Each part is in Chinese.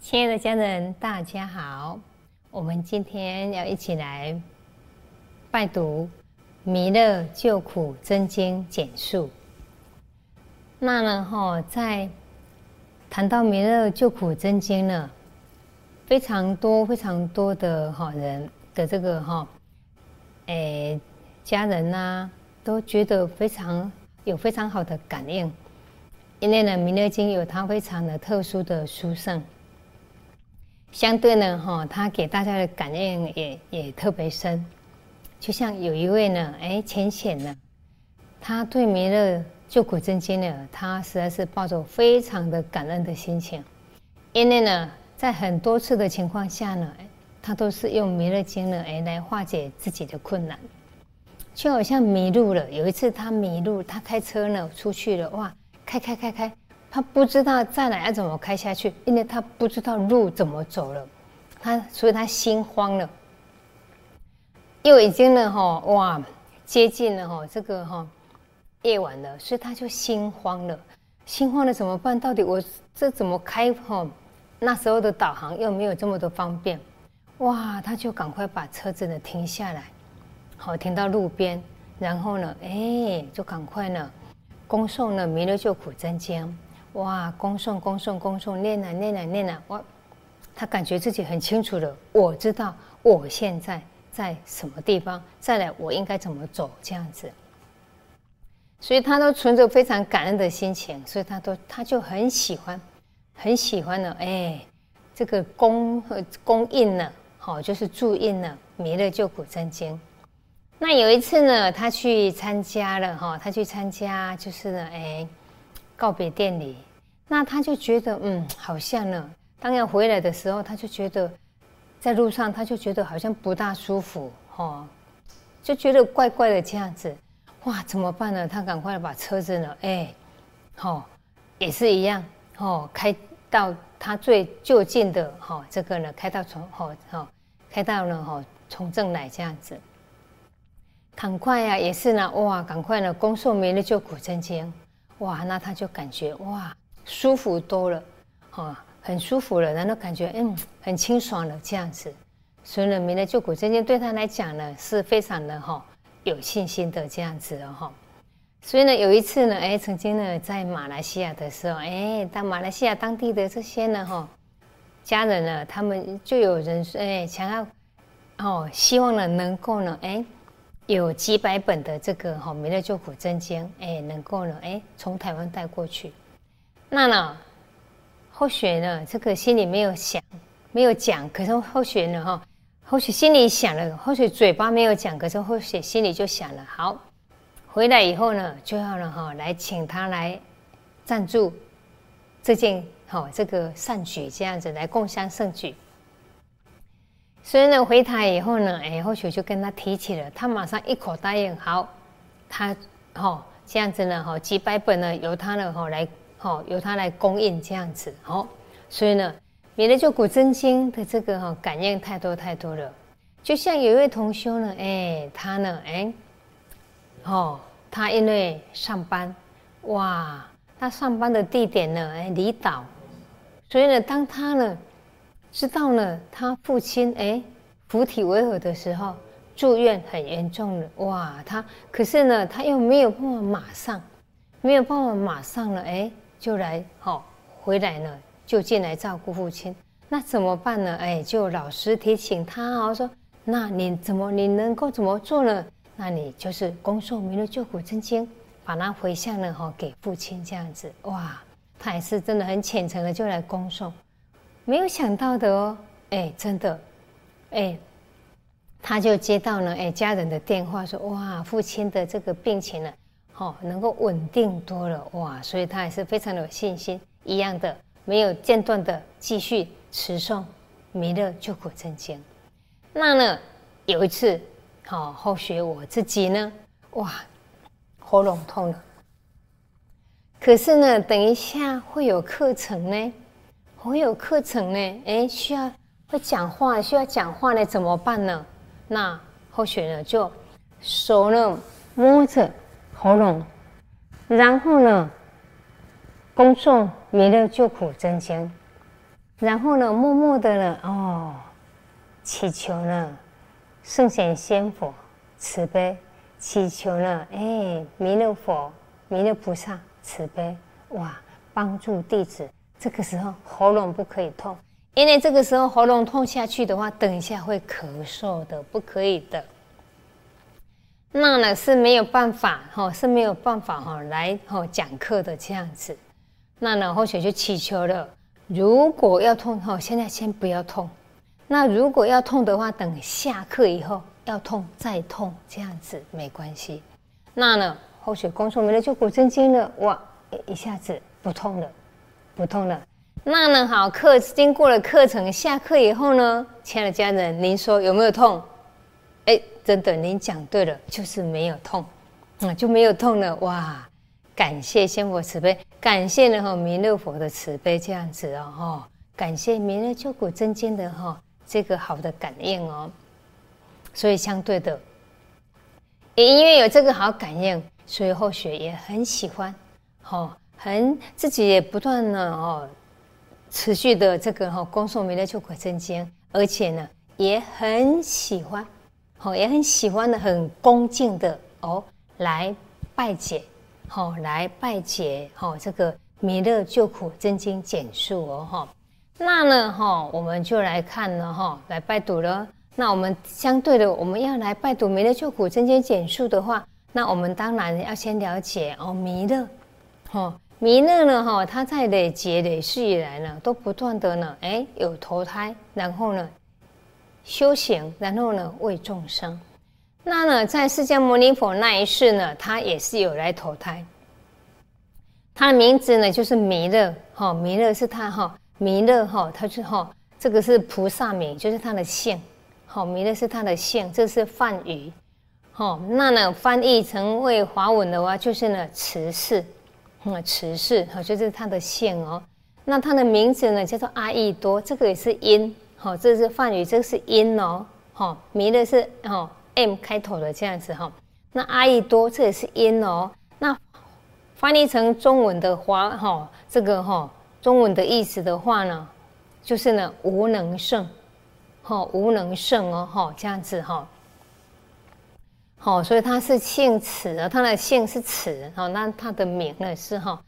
亲爱的家人，大家好！我们今天要一起来拜读《弥勒救苦真经简述》。那呢，哈，在谈到《弥勒救苦真经》呢，非常多、非常多的哈人的这个哈，诶，家人呐，都觉得非常有非常好的感应，因为呢，《弥勒经》有它非常的特殊的殊胜。相对呢，哈，他给大家的感应也也特别深，就像有一位呢，哎，浅显呢，他对弥勒救苦真经呢，他实在是抱着非常的感恩的心情，因为呢，在很多次的情况下呢，他都是用弥勒经呢，哎，来化解自己的困难，就好像迷路了，有一次他迷路，他开车呢出去了，哇，开开开开。他不知道再来要怎么开下去，因为他不知道路怎么走了，他所以他心慌了，又已经呢哈哇接近了哈这个哈夜晚了，所以他就心慌了，心慌了怎么办？到底我这怎么开哈？那时候的导航又没有这么的方便，哇，他就赶快把车子呢停下来，好停到路边，然后呢哎就赶快呢恭送呢弥勒救苦真经。哇！恭送恭送恭送，念啊念啊念啊！哇，他感觉自己很清楚了。我知道我现在在什么地方，再来我应该怎么走，这样子。所以他都存着非常感恩的心情，所以他都他就很喜欢，很喜欢呢。哎，这个供供印呢，好，就是注印呢《弥勒救苦真经》。那有一次呢，他去参加了哈，他去参加就是呢，哎，告别典礼。那他就觉得，嗯，好像呢。当要回来的时候，他就觉得，在路上他就觉得好像不大舒服，哦，就觉得怪怪的这样子。哇，怎么办呢？他赶快把车子呢，哎，好，也是一样，哦，开到他最就近的，哈，这个呢，开到从，哦，哦，开到了，哈，从正来这样子。赶快呀，也是呢，哇，赶快呢，恭送弥勒救苦真经，哇，那他就感觉，哇。舒服多了，哈，很舒服了，然后感觉嗯，很清爽了这样子。所以呢，弥勒救苦真经对他来讲呢，是非常的哈有信心的这样子哦哈。所以呢，有一次呢，哎，曾经呢在马来西亚的时候，哎，当马来西亚当地的这些呢哈家人呢，他们就有人说哎想要哦，希望呢能够呢哎有几百本的这个哈弥勒救苦真经，哎，能够呢哎从台湾带过去。娜娜，后学呢，这个心里没有想，没有讲，可是后学呢，哈，后学心里想了，后学嘴巴没有讲，可是后学心里就想了，好，回来以后呢，就要呢，哈，来请他来赞助这件，好，这个善举，这样子来共襄盛举。所以呢，回台以后呢，哎，后学就跟他提起了，他马上一口答应，好，他，哈，这样子呢，哈，几百本呢，由他呢，哈，来。好，由他来供应这样子，好，所以呢，免得就古真经的这个哈感应太多太多了。就像有一位同修呢，哎，他呢，哎，哦，他因为上班，哇，他上班的地点呢，哎，离岛，所以呢，当他呢知道呢，他父亲哎，福体违和的时候，住院很严重了，哇，他可是呢，他又没有办法马上，没有办法马上了，哎。就来好回来呢，就进来照顾父亲，那怎么办呢？哎，就老师提醒他哦，说那你怎么你能够怎么做呢？那你就是恭送弥勒救苦真经，把它回向了哈给父亲这样子。哇，他也是真的很虔诚的就来恭送，没有想到的哦，哎，真的，哎，他就接到了哎家人的电话说哇，父亲的这个病情呢。哦，能够稳定多了哇，所以他还是非常的有信心，一样的没有间断的继续持诵弥勒救苦真经。那呢，有一次，好后学我自己呢，哇，喉咙痛了。可是呢，等一下会有课程呢，会有课程呢，哎，需要会讲话，需要讲话呢，怎么办呢？那后学呢，就手呢摸着。喉咙，然后呢，恭送弥勒救苦真经。然后呢，默默的呢，哦，祈求呢，圣贤仙佛慈悲，祈求呢，哎，弥勒佛、弥勒菩萨慈悲，哇，帮助弟子。这个时候喉咙不可以痛，因为这个时候喉咙痛下去的话，等一下会咳嗽的，不可以的。那呢是没有办法哈，是没有办法哈来哈讲课的这样子。那呢或许就祈求了，如果要痛哈，现在先不要痛。那如果要痛的话，等下课以后要痛再痛这样子没关系。那呢或许公说没了就骨真经了，哇，一下子不痛了，不痛了。那呢好课经过了课程，下课以后呢，亲爱的家人，您说有没有痛？哎。真的，您讲对了，就是没有痛，啊，就没有痛了。哇，感谢仙佛慈悲，感谢呢哈弥勒佛的慈悲，这样子哦哈，感谢弥勒救苦真经的哈这个好的感应哦。所以相对的，也因为有这个好感应，所以后学也很喜欢，哦，很自己也不断呢哦，持续的这个哈恭送弥勒救苦真经，而且呢也很喜欢。好，也很喜欢的，很恭敬的哦，来拜解，好，来拜解，好，这个弥勒救苦真经简述哦，哈，那呢，哈，我们就来看了，哈，来拜读了。那我们相对的，我们要来拜读弥勒救苦真经简述的话，那我们当然要先了解哦，弥勒，哦，弥勒呢，哈，他在累劫累世以来呢，都不断的呢，哎，有投胎，然后呢。修行，然后呢，为众生。那呢，在释迦牟尼佛那一世呢，他也是有来投胎。他的名字呢，就是弥勒。哈，弥勒是他哈，弥勒哈，他是哈，这个是菩萨名，就是他的姓。好，弥勒是他的姓，这是梵语。好，那呢，翻译成为华文的话，就是呢，慈氏。嗯，慈氏，好，就是他的姓哦。那他的名字呢，叫做阿逸多，这个也是音。好，这是梵语，这是音哦。好，弥勒是哈 M 开头的这样子哈。那阿逸多这也是音哦。那翻译成中文的话，哈，这个哈中文的意思的话呢，就是呢无能胜，哈无能胜哦，哈这样子哈。好，所以他是姓慈啊，他的姓是慈，好，那他的名呢是哈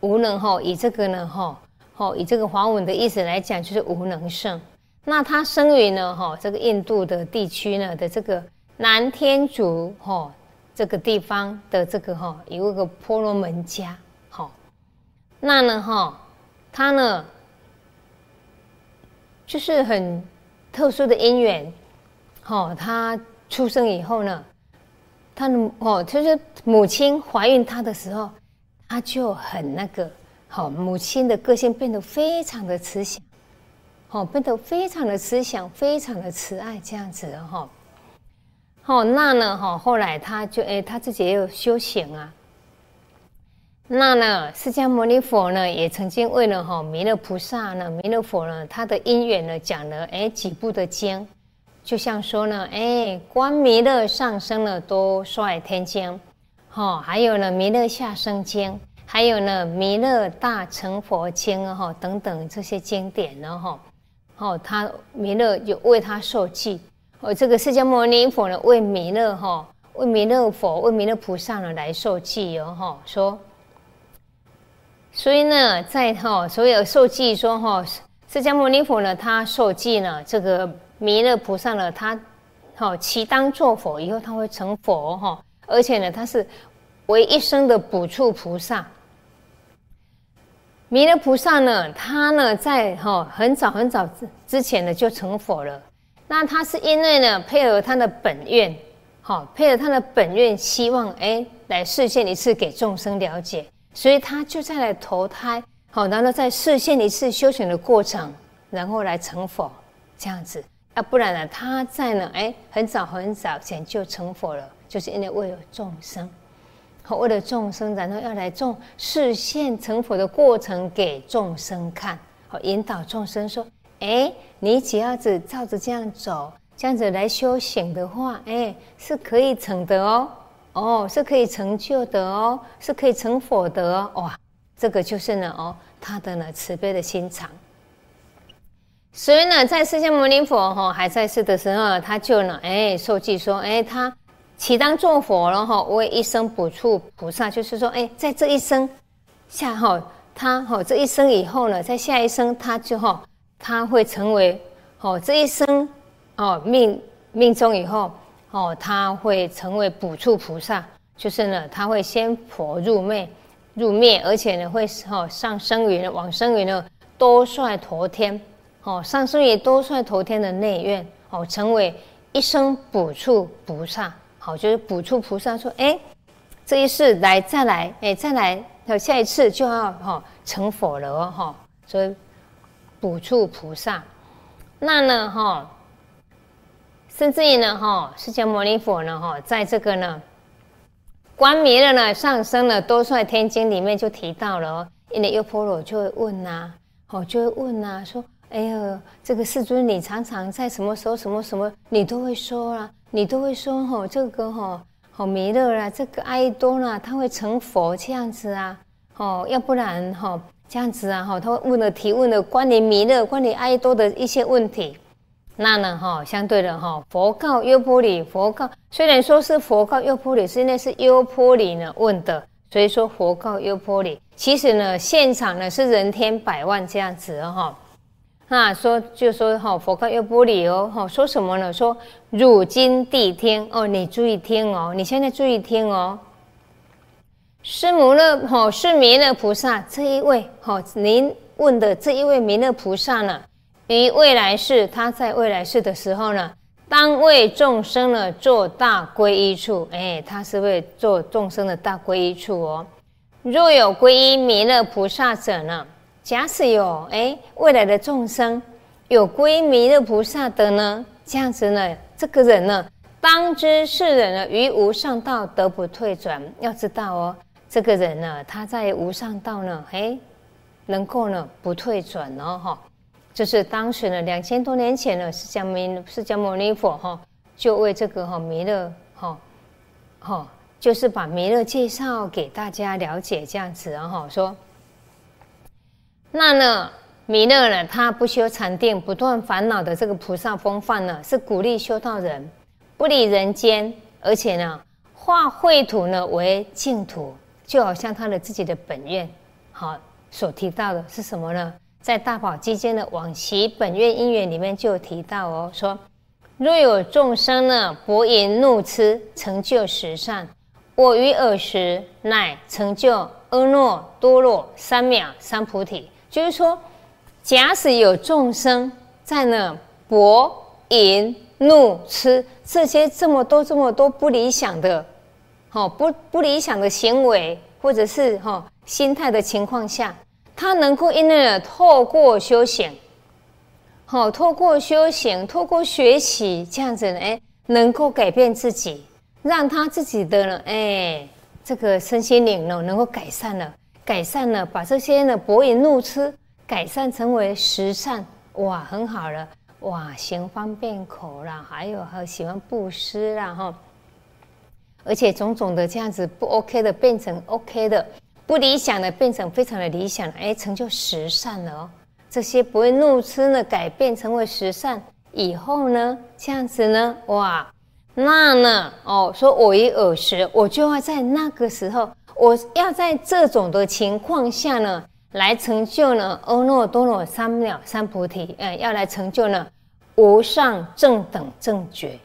无能哈，以这个呢哈。哦，以这个华文的意思来讲，就是无能胜。那他生于呢，哈，这个印度的地区呢的这个南天竺，哈，这个地方的这个哈，有一个婆罗门家，好，那呢，哈，他呢，就是很特殊的因缘，哈，他出生以后呢，他的哦，就是母亲怀孕他的时候，他就很那个。好，母亲的个性变得非常的慈祥，好，变得非常的慈祥，非常的慈爱，这样子的哈。好，那呢，哈，后来他就哎，他自己也有修行啊。那呢，释迦牟尼佛呢，也曾经为了哈弥勒菩萨呢，弥勒佛呢，他的因缘呢，讲了哎几部的经，就像说呢，哎，观弥勒上升了多帅天经，哈，还有呢，弥勒下生经。还有呢，《弥勒大乘佛经》哈等等这些经典呢哈，哦，他弥勒有为他受记，哦，这个释迦牟尼佛呢为弥勒哈，为弥勒佛为弥勒菩萨呢来受记哦哈，说，所以呢，在哈所有受记说哈，释迦牟尼佛呢他受记呢，这个弥勒菩萨呢他，好其当作佛以后他会成佛哈，而且呢他是为一生的补处菩萨。弥勒菩萨呢，他呢在哈很早很早之之前呢就成佛了。那他是因为呢配合他的本愿，好配合他的本愿，希望哎来示现一次给众生了解，所以他就再来投胎，好然后再示现一次修行的过程，然后来成佛这样子。啊，不然呢他在呢哎很早很早前就成佛了，就是因为为了众生。好，为了众生，然后要来众视现成佛的过程给众生看，好引导众生说：哎，你只要子照着这样走，这样子来修行的话，哎，是可以成的哦，哦，是可以成就的哦，是可以成佛的哦，哇，这个就是呢，哦，他的呢慈悲的心肠，所以呢，在释迦牟尼佛哈还在世的时候，他就呢，哎，受记说，哎，他起当做佛了哈，为一生补处菩萨，就是说，哎，在这一生下哈，他哈这一生以后呢，在下一生他就哈，他会成为哦这一生哦命命中以后哦，他会成为补处菩萨，就是呢，他会先佛入灭入灭，而且呢会哈上升于往生于呢多帅陀天。哦，上升于多帅陀天的内院，哦，成为一生补处菩萨，好，就是补处菩萨说，哎，这一世来再来，哎，再来，那下一次就要哈成佛了哦，哈，所以补处菩萨，那呢，哈，甚至于呢，哈，释迦牟尼佛呢，哈，在这个呢，观迷了呢，上升了多帅天经里面就提到了哦，因为优婆罗就会问呐，哦，就会问呐，说。哎呦，这个世尊，你常常在什么时候、什么什么，你都会说啊，你都会说哈，这个哈好弥勒啦，这个爱多啦，他会成佛这样子啊，哦，要不然哈这样子啊哈，他会问了提问了关于弥勒、关于爱多的一些问题，那呢哈，相对的哈，佛告优婆里，佛告虽然说是佛告优婆里，是那是优婆里呢问的，所以说佛告优婆里，其实呢现场呢是人天百万这样子哈。那说就说哈，佛告优波里哦，哈说什么呢？说汝今谛听哦，你注意听哦，你现在注意听哦。是弥勒哈，是弥勒菩萨这一位哈，您问的这一位弥勒菩萨呢，于未来世，他在未来世的时候呢，当为众生呢做大皈依处，哎，他是为做众生的大皈依处哦。若有皈依弥勒菩萨者呢？假使有哎，未来的众生有归弥勒菩萨的呢，这样子呢，这个人呢，当知是人呢，于无上道得不退转。要知道哦，这个人呢，他在无上道呢，哎，能够呢不退转哦，哈，就是当时呢，两千多年前呢，释迦弥释迦牟尼佛哈，就为这个哈弥勒哈，哈，就是把弥勒介绍给大家了解，这样子然后说。那呢，弥勒呢？他不修禅定，不断烦恼的这个菩萨风范呢，是鼓励修道人不理人间，而且呢，化秽土呢为净土，就好像他的自己的本愿。好，所提到的是什么呢？在大宝积间的往昔本愿因缘里面就有提到哦，说若有众生呢，薄言怒痴，成就十善，我于尔时乃成就阿耨多罗三藐三菩提。就是说，假使有众生在那博淫怒痴这些这么多这么多不理想的，哦不不理想的行为，或者是哈心态的情况下，他能够因为透过修行，好透过修行，透过学习这样子呢，哎，能够改变自己，让他自己的呢，哎，这个身心灵呢，能够改善了。改善了，把这些呢薄饮怒吃改善成为十善，哇，很好了，哇，行方便口啦，还有还喜欢布施啦哈，而且种种的这样子不 OK 的变成 OK 的，不理想的变成非常的理想，哎，成就十善了哦。这些不会怒吃呢，改变成为十善以后呢，这样子呢，哇，那呢，哦，说我一耳时，我就要在那个时候。我要在这种的情况下呢，来成就呢阿耨多罗三藐三菩提，哎，要来成就呢无上正等正觉，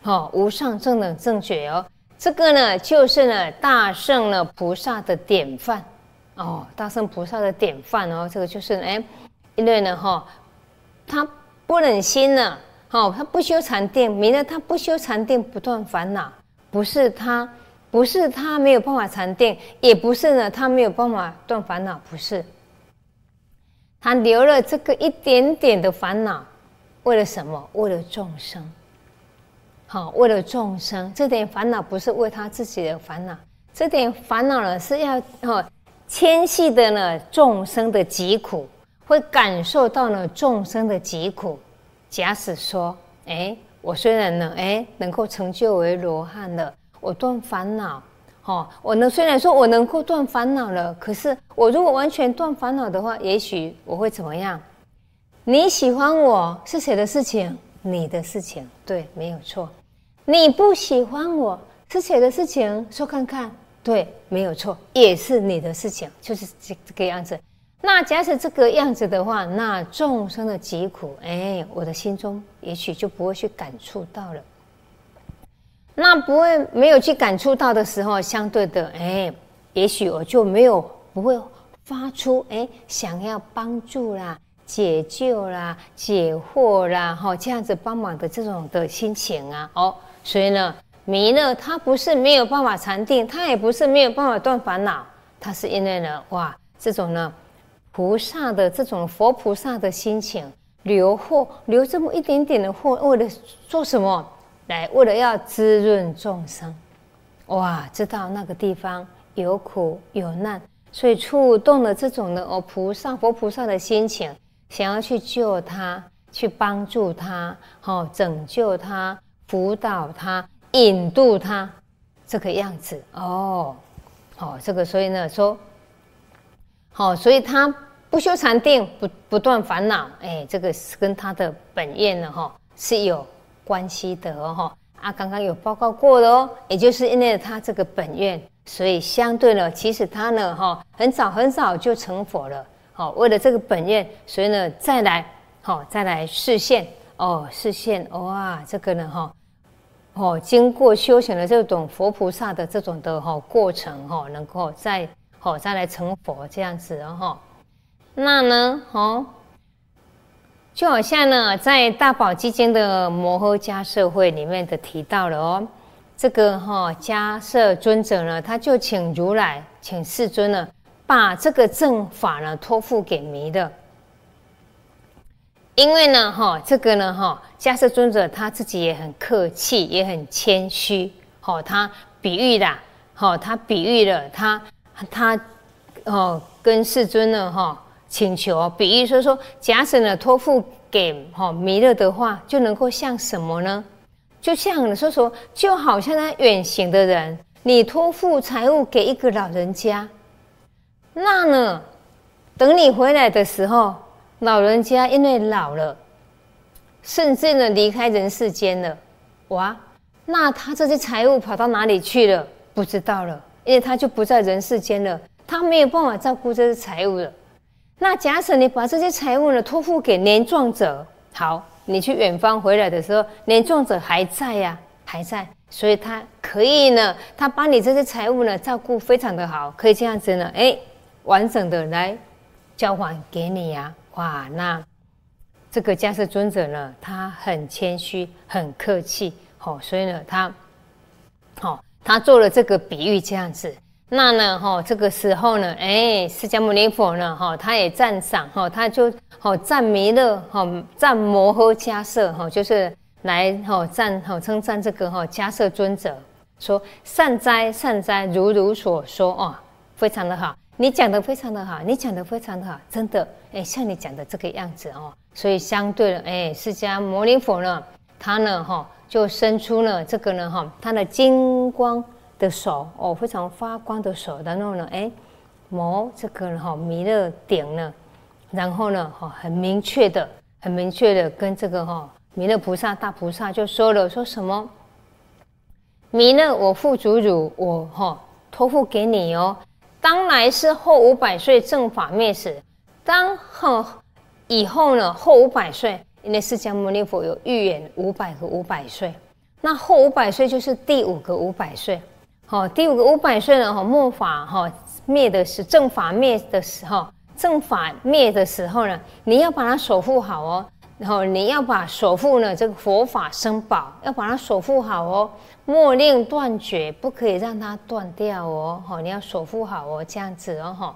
好，无上正等正觉哦，这个呢就是呢大圣呢菩萨的典范。哦，大圣菩萨的典范哦，这个就是哎，因为呢哈，他不忍心呢，哦，他不修禅定，弥勒他不修禅定，不断烦恼，不是他。不是他没有办法禅定，也不是呢他没有办法断烦恼，不是。他留了这个一点点的烦恼，为了什么？为了众生。好，为了众生，这点烦恼不是为他自己的烦恼，这点烦恼呢是要哦牵系的呢众生的疾苦，会感受到呢众生的疾苦。假使说，哎，我虽然呢，哎，能够成就为罗汉了。我断烦恼，哦，我能虽然说我能够断烦恼了，可是我如果完全断烦恼的话，也许我会怎么样？你喜欢我是谁的事情？你的事情，对，没有错。你不喜欢我是谁的事情？说看看，对，没有错，也是你的事情，就是这这个样子。那假使这个样子的话，那众生的疾苦，哎，我的心中也许就不会去感触到了。那不会没有去感触到的时候，相对的，哎，也许我就没有不会发出哎想要帮助啦、解救啦、解惑啦，哈，这样子帮忙的这种的心情啊，哦，所以呢，弥勒他不是没有办法禅定，他也不是没有办法断烦恼，他是因为呢，哇，这种呢。菩萨的这种佛菩萨的心情，留货留这么一点点的货，为了做什么？来，为了要滋润众生。哇，知道那个地方有苦有难，所以触动了这种的哦，菩萨佛菩萨的心情，想要去救他，去帮助他，好拯救他，辅导他，引渡他，这个样子哦，好，这个所以呢说。好，所以他不修禅定，不不断烦恼，哎，这个是跟他的本愿呢，哈，是有关系的哦，哈。啊，刚刚有报告过的哦，也就是因为他这个本愿，所以相对呢，其实他呢，哈，很早很早就成佛了。好，为了这个本愿，所以呢，再来，好，再来视现，哦，视现，哇，这个呢，哈，哦，经过修行的这种佛菩萨的这种的哈过程，哈，能够再。好，再来成佛这样子哦，哈。那呢，哦，就好像呢，在大宝基金的摩诃迦社会里面的提到了哦，这个哈迦摄尊者呢，他就请如来，请世尊呢，把这个正法呢托付给弥勒。因为呢，哈，这个呢，哈，迦摄尊者他自己也很客气，也很谦虚，好，他比喻的，好，他比喻了他。他哦，跟世尊呢哈请求，比喻说说，假使呢托付给哈弥勒的话，就能够像什么呢？就像说说，就好像他远行的人，你托付财物给一个老人家，那呢，等你回来的时候，老人家因为老了，甚至呢离开人世间了，哇，那他这些财物跑到哪里去了？不知道了。因为他就不在人世间了，他没有办法照顾这些财物了。那假使你把这些财物呢托付给年壮者，好，你去远方回来的时候，年壮者还在呀，还在，所以他可以呢，他把你这些财物呢照顾非常的好，可以这样子呢，哎，完整的来交还给你呀。哇，那这个迦叶尊者呢，他很谦虚，很客气，好，所以呢，他好。他做了这个比喻，这样子，那呢，哈，这个时候呢，哎，释迦牟尼佛呢，哈，他也赞赏，哈，他就，哈，赞弥勒，哈，赞摩诃迦摄，哈，就是来，哈，赞，哈，称赞这个，哈，迦摄尊者，说善哉，善哉，如如所说，哦，非常的好，你讲的非常的好，你讲的非常的好，真的，哎，像你讲的这个样子，哦，所以相对的，哎，释迦牟尼佛呢，他呢，哈。就伸出了这个呢，哈，他的金光的手哦，非常发光的手，然后呢，哎，摩这个哈弥勒顶呢，然后呢，哈，很明确的，很明确的跟这个哈弥勒菩萨大菩萨就说了，说什么？弥勒，我父祖汝，我哈托付给你哦。当来世后五百岁正法灭时，当后以后呢，后五百岁。因为释迦牟尼佛有预言五百个五百岁，那后五百岁就是第五个五百岁。哦，第五个五百岁了，哈，末法哈灭的是正法灭的时候，正法灭的时候呢，你要把它守护好哦。然后你要把守护呢这个佛法生宝，要把它守护好哦，莫令断绝，不可以让它断掉哦。好，你要守护好哦，这样子哦，哈。